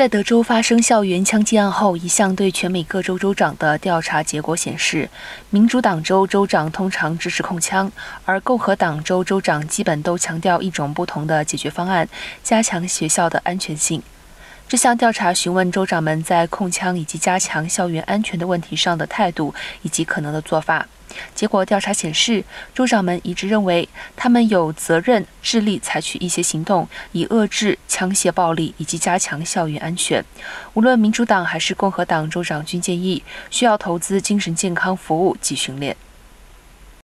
在德州发生校园枪击案后，一项对全美各州州长的调查结果显示，民主党州州长通常支持控枪，而共和党州州长基本都强调一种不同的解决方案，加强学校的安全性。这项调查询问州长们在控枪以及加强校园安全的问题上的态度以及可能的做法。结果调查显示，州长们一致认为他们有责任致力采取一些行动，以遏制枪械暴力以及加强校园安全。无论民主党还是共和党州长均建议需要投资精神健康服务及训练。